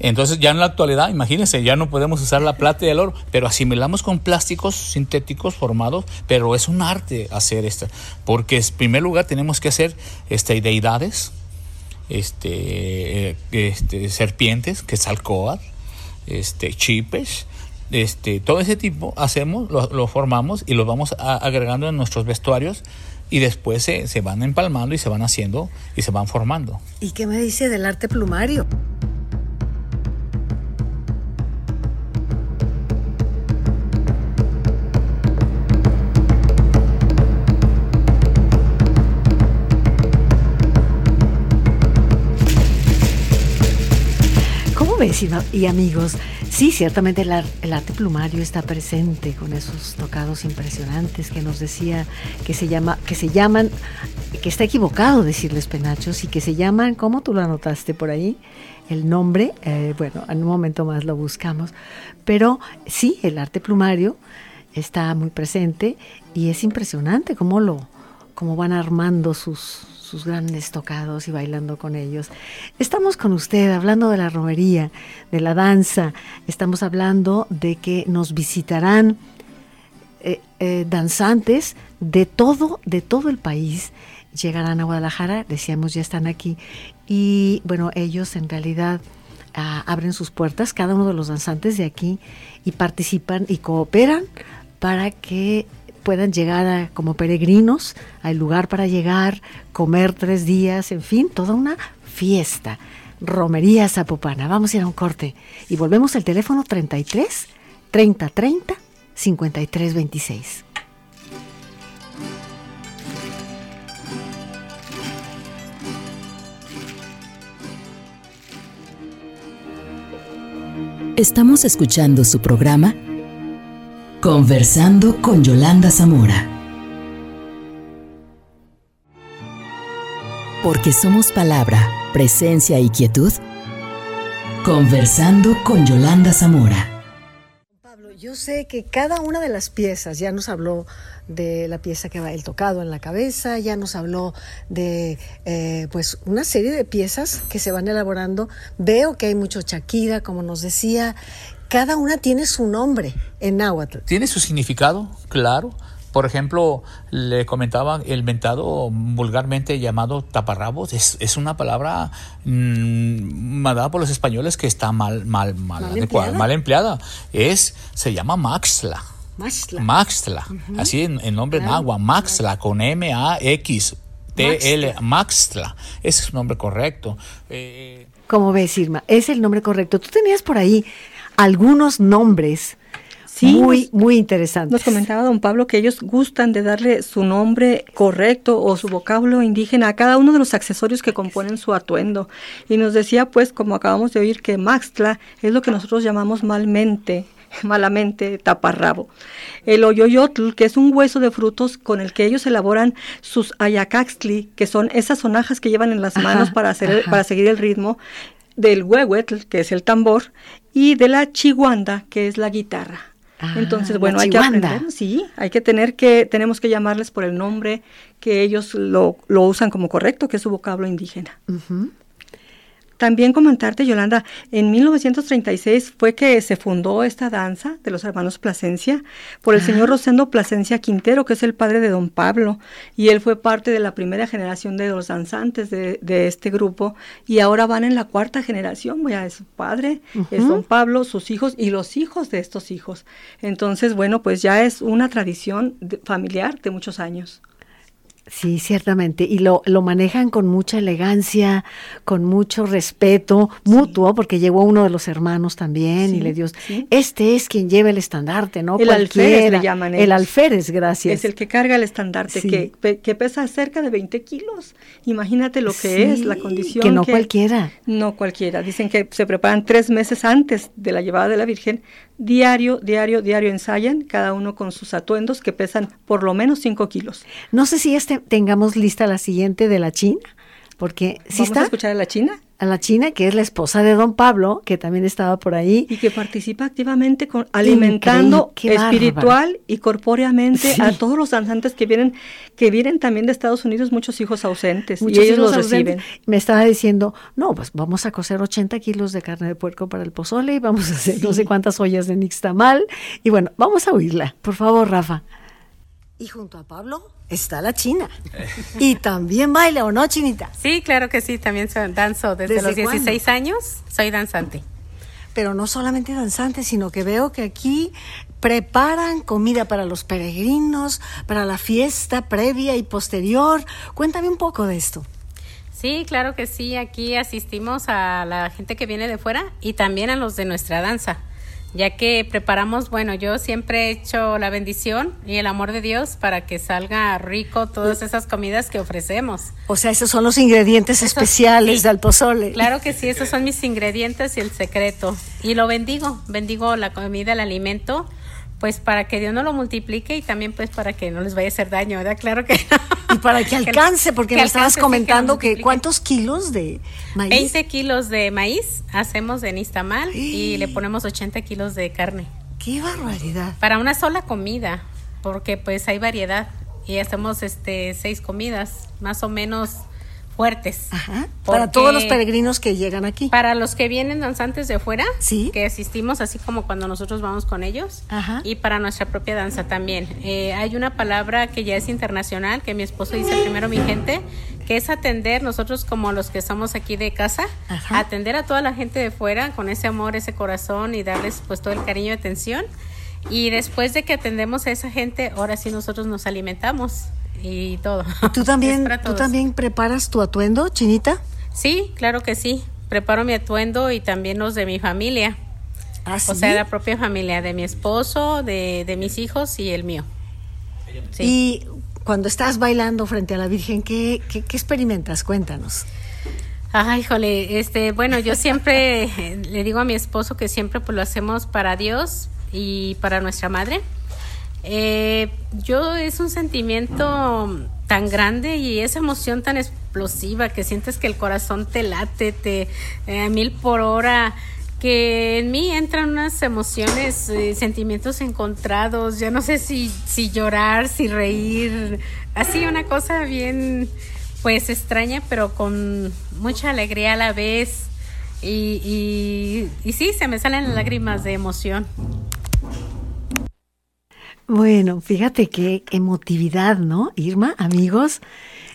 entonces ya en la actualidad, imagínense, ya no podemos usar la plata y el oro, pero asimilamos con plásticos sintéticos formados, pero es un arte hacer esto, porque en primer lugar tenemos que hacer este, deidades, este, este, serpientes, que es alcoa, este, chipes, este, todo ese tipo hacemos, lo, formamos y lo vamos agregando en nuestros vestuarios y después se, se van empalmando y se van haciendo y se van formando. ¿Y qué me dice del arte plumario? Y amigos, sí, ciertamente el, arte plumario está presente con esos tocados impresionantes que nos decía que se llama, que se llaman, que está equivocado decirles penachos y que se llaman, ¿cómo tú lo anotaste por ahí? El nombre, eh, bueno, en un momento más lo buscamos, pero sí, el arte plumario está muy presente y es impresionante cómo lo, cómo van armando sus, sus grandes tocados y bailando con ellos. Estamos con usted hablando de la romería, de la danza, estamos hablando de que nos visitarán eh, eh, danzantes de todo, de todo el país. Llegarán a Guadalajara, decíamos ya están aquí, y bueno, ellos en realidad ah, abren sus puertas, cada uno de los danzantes de aquí, y participan y cooperan para que puedan llegar como peregrinos al lugar para llegar, comer tres días, en fin, toda una fiesta. Romería Zapopana. Vamos a ir a un corte y volvemos al teléfono 33 30 30 53 26. Estamos escuchando su programa Conversando con Yolanda Zamora. Porque somos palabra, presencia y quietud. Conversando con Yolanda Zamora. Pablo, yo sé que cada una de las piezas, ya nos habló de la pieza que va el tocado en la cabeza, ya nos habló de eh, pues una serie de piezas que se van elaborando. Veo que hay mucho Shakira, como nos decía, cada una tiene su nombre en náhuatl. Tiene su significado, claro. Por ejemplo, le comentaba el mentado vulgarmente llamado taparrabos, es, una palabra mmm, por los españoles que está mal, mal, mal, mal, empleada? Es, se llama maxla. Maxla. Maxla. Así en, nombre en agua, maxla, con M-A-X. T-L, Maxla. Ese es su nombre correcto. Eh, Como ves, Irma, es el nombre correcto. Tú tenías por ahí algunos nombres muy, muy interesantes. Nos comentaba don Pablo que ellos gustan de darle su nombre correcto o su vocablo indígena a cada uno de los accesorios que componen su atuendo. Y nos decía, pues, como acabamos de oír, que Maxtla es lo que nosotros llamamos malmente malamente taparrabo. El oyoyotl, que es un hueso de frutos con el que ellos elaboran sus ayacaxtli, que son esas sonajas que llevan en las manos para, hacer, para seguir el ritmo, del huehuetl, que es el tambor, y de la chiguanda, que es la guitarra. Ah, Entonces, bueno, hay que aprender, sí, hay que tener que, tenemos que llamarles por el nombre que ellos lo, lo usan como correcto, que es su vocablo indígena. También comentarte, Yolanda, en 1936 fue que se fundó esta danza de los hermanos Plasencia por el señor Rosendo Plasencia Quintero, que es el padre de don Pablo, y él fue parte de la primera generación de los danzantes de, este grupo, y ahora van en la cuarta generación, ya es su padre, es don Pablo, sus hijos y los hijos de estos hijos. Entonces, bueno, pues ya es una tradición familiar de muchos años. Sí, ciertamente. Y lo, lo manejan con mucha elegancia, con mucho respeto mutuo, porque llegó uno de los hermanos también y le dio, este es quien lleva el estandarte, ¿no? El alférez le llaman El alférez, gracias. Es el que carga el estandarte, que, que, pesa cerca de 20 kilos. Imagínate lo que es la condición. Que no cualquiera. No cualquiera. Dicen que se preparan tres meses antes de la llevada de la Virgen diario, diario, diario ensayan, cada uno con sus atuendos que pesan por lo menos 5 kilos. No sé si este tengamos lista la siguiente de la China, porque si está. a escuchar a la China? a la China, que es la esposa de don Pablo, que también estaba por ahí. Y que participa activamente con, alimentando espiritual y corpóreamente a todos los danzantes que vienen, que vienen también de Estados Unidos, muchos hijos ausentes, y ellos los reciben. Me estaba diciendo, no, pues vamos a cocer 80 kilos de carne de puerco para el pozole y vamos a hacer no sé cuántas ollas de nixtamal. Y bueno, vamos a oírla. Por favor, Rafa. Y junto a Pablo está la China. y también baila, ¿o no, Chinita? Sí, claro que sí, también danzo desde, los 16 años, soy danzante. pero no solamente danzantes, sino que veo que aquí preparan comida para los peregrinos, para la fiesta previa y posterior. Cuéntame un poco de esto. Sí, claro que sí. Aquí asistimos a la gente que viene de fuera y también a los de nuestra danza ya que preparamos, bueno, yo siempre he hecho la bendición y el amor de Dios para que salga rico todas esas comidas que ofrecemos. O sea, esos son los ingredientes especiales del pozole. Claro que sí, esos son mis ingredientes y el secreto. Y lo bendigo, bendigo la comida, el alimento pues para que Dios no lo multiplique y también pues para que no les vaya a hacer daño, ¿verdad? Claro que Y para que alcance, porque me estabas comentando que, ¿cuántos kilos de maíz? 20 kilos de maíz hacemos en Istamal y le ponemos 80 kilos de carne. ¡Qué barbaridad! Para una sola comida, porque pues hay variedad y hacemos este seis comidas, más o menos fuertes. Para todos los peregrinos que llegan aquí. Para los que vienen danzantes de fuera, sí. que asistimos así como cuando nosotros vamos con ellos. Y para nuestra propia danza también. Eh, hay una palabra que ya es internacional, que mi esposo dice primero mi gente, que es atender nosotros como los que estamos aquí de casa, atender a toda la gente de fuera con ese amor, ese corazón y darles pues todo el cariño y atención. Y después de que atendemos a esa gente, ahora sí nosotros nos alimentamos y todo. ¿Tú también, ¿tú también preparas tu atuendo, Chinita? Sí, claro que sí. Preparo mi atuendo y también los de mi familia. ¿Ah, O sea, la propia familia, de mi esposo, de, de mis hijos y el mío. Y cuando estás bailando frente a la Virgen, ¿qué, qué, qué experimentas? Cuéntanos. Ay, jole, este, bueno, yo siempre le digo a mi esposo que siempre pues lo hacemos para Dios y para nuestra madre eh, yo es un sentimiento tan grande y esa emoción tan explosiva que sientes que el corazón te late, te eh, mil por hora, que en mí entran unas emociones, eh, sentimientos encontrados, ya no sé si, si llorar, si reír, así una cosa bien pues extraña, pero con mucha alegría a la vez. Y, y, y sí, se me salen lágrimas de emoción. Bueno, fíjate qué emotividad, ¿no? Irma, amigos,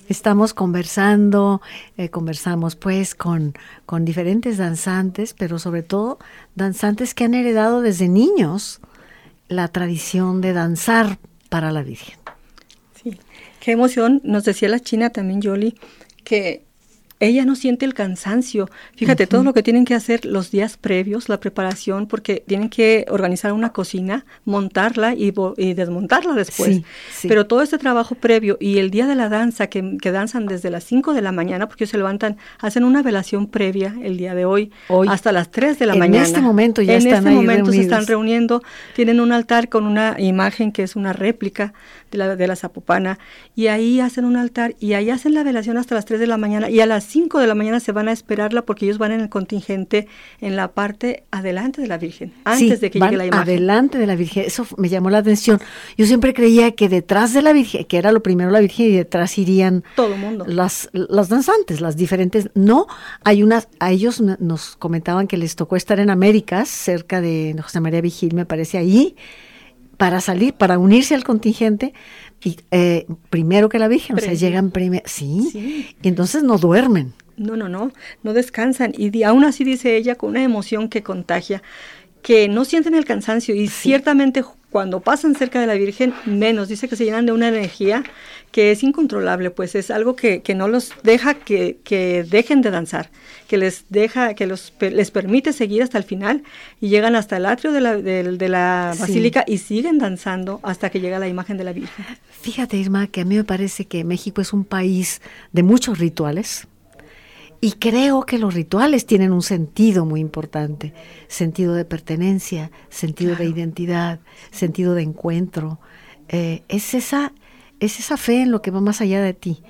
estamos conversando, eh, conversamos pues con, con diferentes danzantes, pero sobre todo danzantes que han heredado desde niños la tradición de danzar para la Virgen. Sí, qué emoción, nos decía la China también, Yoli, que ella no siente el cansancio. Fíjate, todo lo que tienen que hacer los días previos, la preparación, porque tienen que organizar una cocina, montarla y, desmontarla después. Pero todo este trabajo previo y el día de la danza, que, danzan desde las 5 de la mañana, porque se levantan, hacen una velación previa el día de hoy, hasta las 3 de la mañana. En este momento ya en este momento se están reuniendo, tienen un altar con una imagen que es una réplica de la, de la Zapopana, y ahí hacen un altar y ahí hacen la velación hasta las 3 de la mañana y a las 5 de la mañana se van a esperarla porque ellos van en el contingente en la parte adelante de la Virgen, antes de que llegue la imagen. Adelante de la Virgen, eso me llamó la atención. Yo siempre creía que detrás de la Virgen, que era lo primero la Virgen y detrás irían todo el mundo. Las, las danzantes, las diferentes. No, hay unas, a ellos nos comentaban que les tocó estar en Américas, cerca de José María Vigil, me parece ahí para salir, para unirse al contingente, y, eh, primero que la Virgen, o sea, llegan primero, ¿sí? y entonces no duermen. No, no, no, no descansan. Y aún así dice ella con una emoción que contagia, que no sienten el cansancio y ciertamente cuando pasan cerca de la Virgen, menos, dice que se llenan de una energía que es incontrolable, pues es algo que, que no los deja que, que, dejen de danzar, que les deja, que los, les permite seguir hasta el final y llegan hasta el atrio de la, de, la basílica y siguen danzando hasta que llega la imagen de la Virgen. Fíjate, Irma, que a mí me parece que México es un país de muchos rituales, y creo que los rituales tienen un sentido muy importante, sentido de pertenencia, sentido de identidad, sentido de encuentro. Eh, es, esa, es esa fe en lo que va más allá de ti.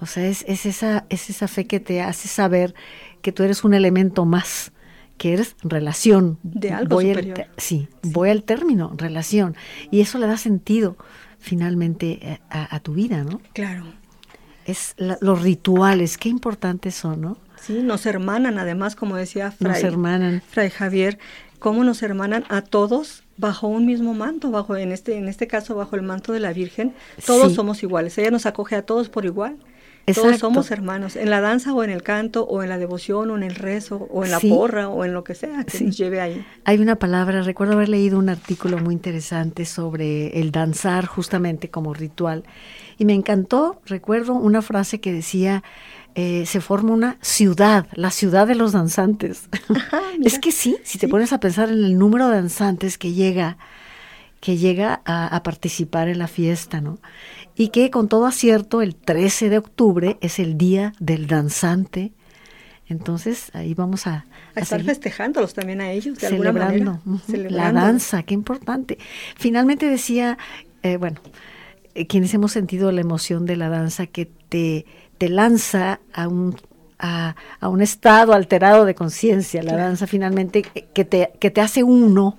O sea, es, es, esa, es esa fe que te hace saber que tú eres un elemento más, que eres relación. De algo voy superior. sí, voy al término, relación. Y eso le da sentido finalmente eh, a, a tu vida, ¿no? Claro es los rituales, qué importantes son, ¿no? Sí, nos hermanan, además, como decía Fray, nos hermanan. Fray Javier, cómo nos hermanan a todos bajo un mismo manto, bajo en este en este caso bajo el manto de la Virgen, todos somos iguales. Ella nos acoge a todos por igual. Todos somos hermanos, en la danza o en el canto o en la devoción o en el rezo o en la porra o en lo que sea que nos lleve ahí. Hay una palabra, recuerdo haber leído un artículo muy interesante sobre el danzar justamente como ritual y me encantó, recuerdo una frase que decía, eh, se forma una ciudad, la ciudad de los danzantes. es que sí, si te pones a pensar en el número de danzantes que llega que llega a, participar en la fiesta, ¿no? Y que con todo acierto el 13 de octubre es el día del danzante. Entonces ahí vamos a, a, estar festejándolos también a ellos de celebrando, alguna manera. La danza, qué importante. Finalmente decía, eh, bueno, eh, quienes hemos sentido la emoción de la danza que te, te lanza a un a, un estado alterado de conciencia, la danza finalmente que te, que te hace uno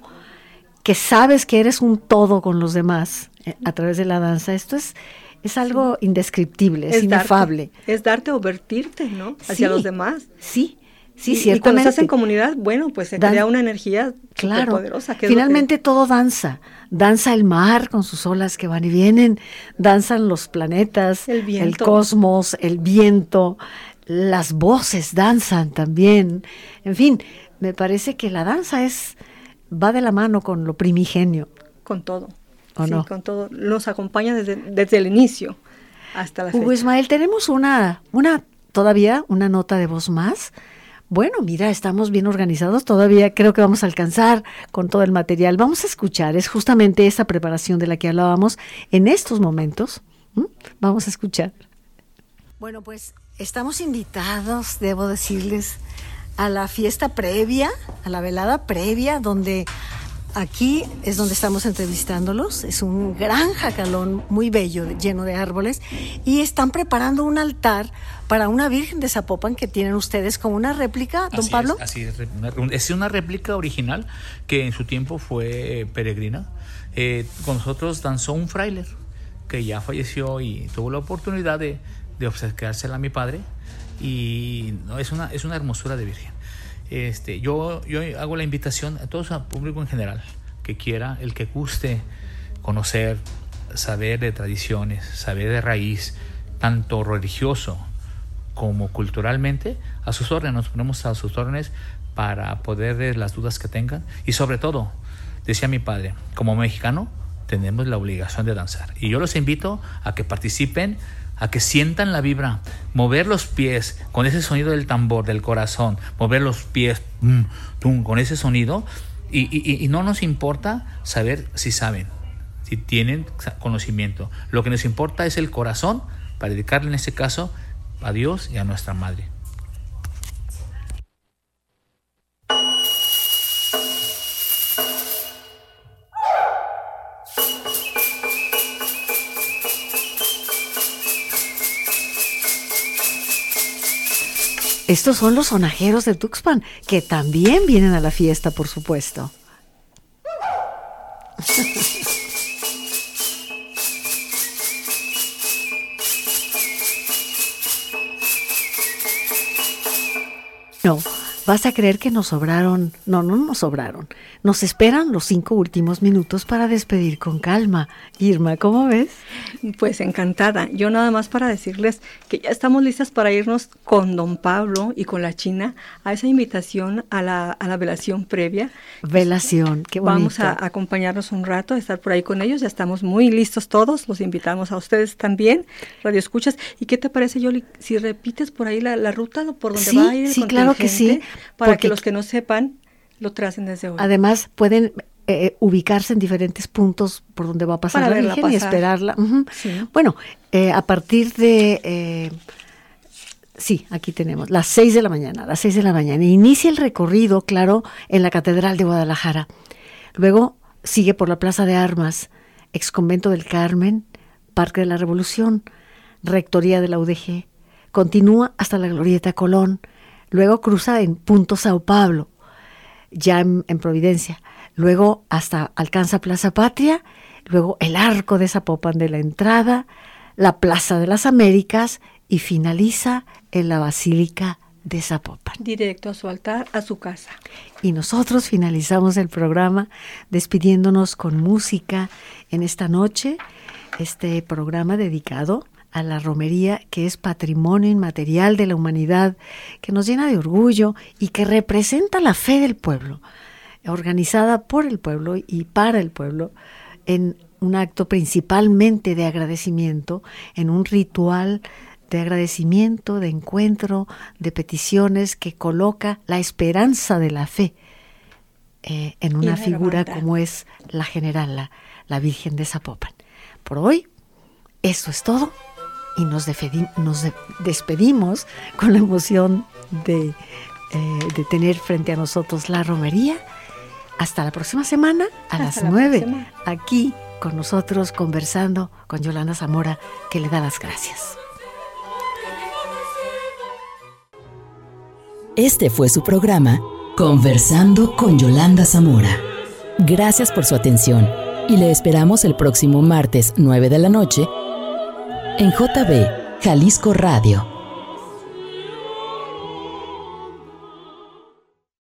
que sabes que eres un todo con los demás eh, a través de la danza, esto es, es algo indescriptible, es, inefable. es darte o vertirte, ¿no? Hacia los demás. Sí, sí, ciertamente. Y cuando estás en comunidad, bueno, pues se crea una energía claro. poderosa. Finalmente todo danza. Danza el mar con sus olas que van y vienen, danzan los planetas, el, el cosmos, el viento, las voces danzan también. En fin, me parece que la danza es va de la mano con lo primigenio. Con todo. ¿O sí, con todo. Nos acompaña desde, desde el inicio hasta la Hugo Ismael, tenemos una, una, todavía una nota de voz más. Bueno, mira, estamos bien organizados, todavía creo que vamos a alcanzar con todo el material. Vamos a escuchar, es justamente esa preparación de la que hablábamos en estos momentos. Vamos a escuchar. Bueno, pues estamos invitados, debo decirles, a la fiesta previa, a la velada previa, donde aquí es donde estamos entrevistándolos. Es un gran jacalón muy bello, lleno de árboles, y están preparando un altar para una Virgen de Zapopan que tienen ustedes como una réplica, don Pablo. Es, así es, es una réplica original que en su tiempo fue peregrina. Eh, con nosotros danzó un fraile que ya falleció y tuvo la oportunidad de, de obsequiársela a mi padre y no, es, una, es una hermosura de Virgen. Este, yo, hago la invitación a todo el público en general que quiera, el que guste conocer, saber de tradiciones, saber de raíz, tanto religioso como culturalmente, a sus órdenes, nos ponemos a sus órdenes para poder ver las dudas que tengan. Y sobre todo, decía mi padre, como mexicano tenemos la obligación de danzar. Y yo los invito a que participen a que sientan la vibra, mover los pies con ese sonido del tambor, del corazón, mover los pies con ese sonido y, no nos importa saber si saben, si tienen conocimiento. Lo que nos importa es el corazón para dedicarle en este caso a Dios y a nuestra Madre. Estos son los sonajeros de Tuxpan, que también vienen a la fiesta, por supuesto. Vas a creer que nos sobraron. No, no nos sobraron. Nos esperan los cinco últimos minutos para despedir con calma. Irma, ¿cómo ves? Pues encantada. Yo nada más para decirles que ya estamos listas para irnos con don Pablo y con la China a esa invitación a la, a la velación previa. Velación, qué bonito. Vamos a acompañarnos un rato, a estar por ahí con ellos. Ya estamos muy listos todos. Los invitamos a ustedes también, Radio Escuchas. ¿Y qué te parece, Yoli, si repites por ahí la, la ruta por donde va a ir el Sí, claro que sí. Para que los que no sepan lo tracen desde hoy. Además, pueden eh, ubicarse en diferentes puntos por donde va a pasar la Virgen y esperarla. Bueno, eh, a partir de... Eh, sí, aquí tenemos, las seis de la mañana, las seis de la mañana. Inicia el recorrido, claro, en la Catedral de Guadalajara. Luego sigue por la Plaza de Armas, ex convento del Carmen, Parque de la Revolución, Rectoría de la UDG. Continúa hasta la Glorieta Colón. Luego cruza en Punto Sao Pablo, ya en, Providencia. Luego hasta alcanza Plaza Patria, luego el arco de Zapopan de la entrada, la Plaza de las Américas y finaliza en la Basílica de Zapopan. Directo a su altar, a su casa. Y nosotros finalizamos el programa despidiéndonos con música en esta noche, este programa dedicado a la romería que es patrimonio inmaterial de la humanidad, que nos llena de orgullo y que representa la fe del pueblo, organizada por el pueblo y para el pueblo en un acto principalmente de agradecimiento, en un ritual de agradecimiento, de encuentro, de peticiones que coloca la esperanza de la fe eh, en una figura como es la general, la, la Virgen de Zapopan. Por hoy, eso es todo y nos, nos despedimos con la emoción de, eh, de, tener frente a nosotros la romería. Hasta la próxima semana a las nueve, aquí con nosotros conversando con Yolanda Zamora, que le da las gracias. Este fue su programa Conversando con Yolanda Zamora. Gracias por su atención y le esperamos el próximo martes 9 de la noche en JB Jalisco Radio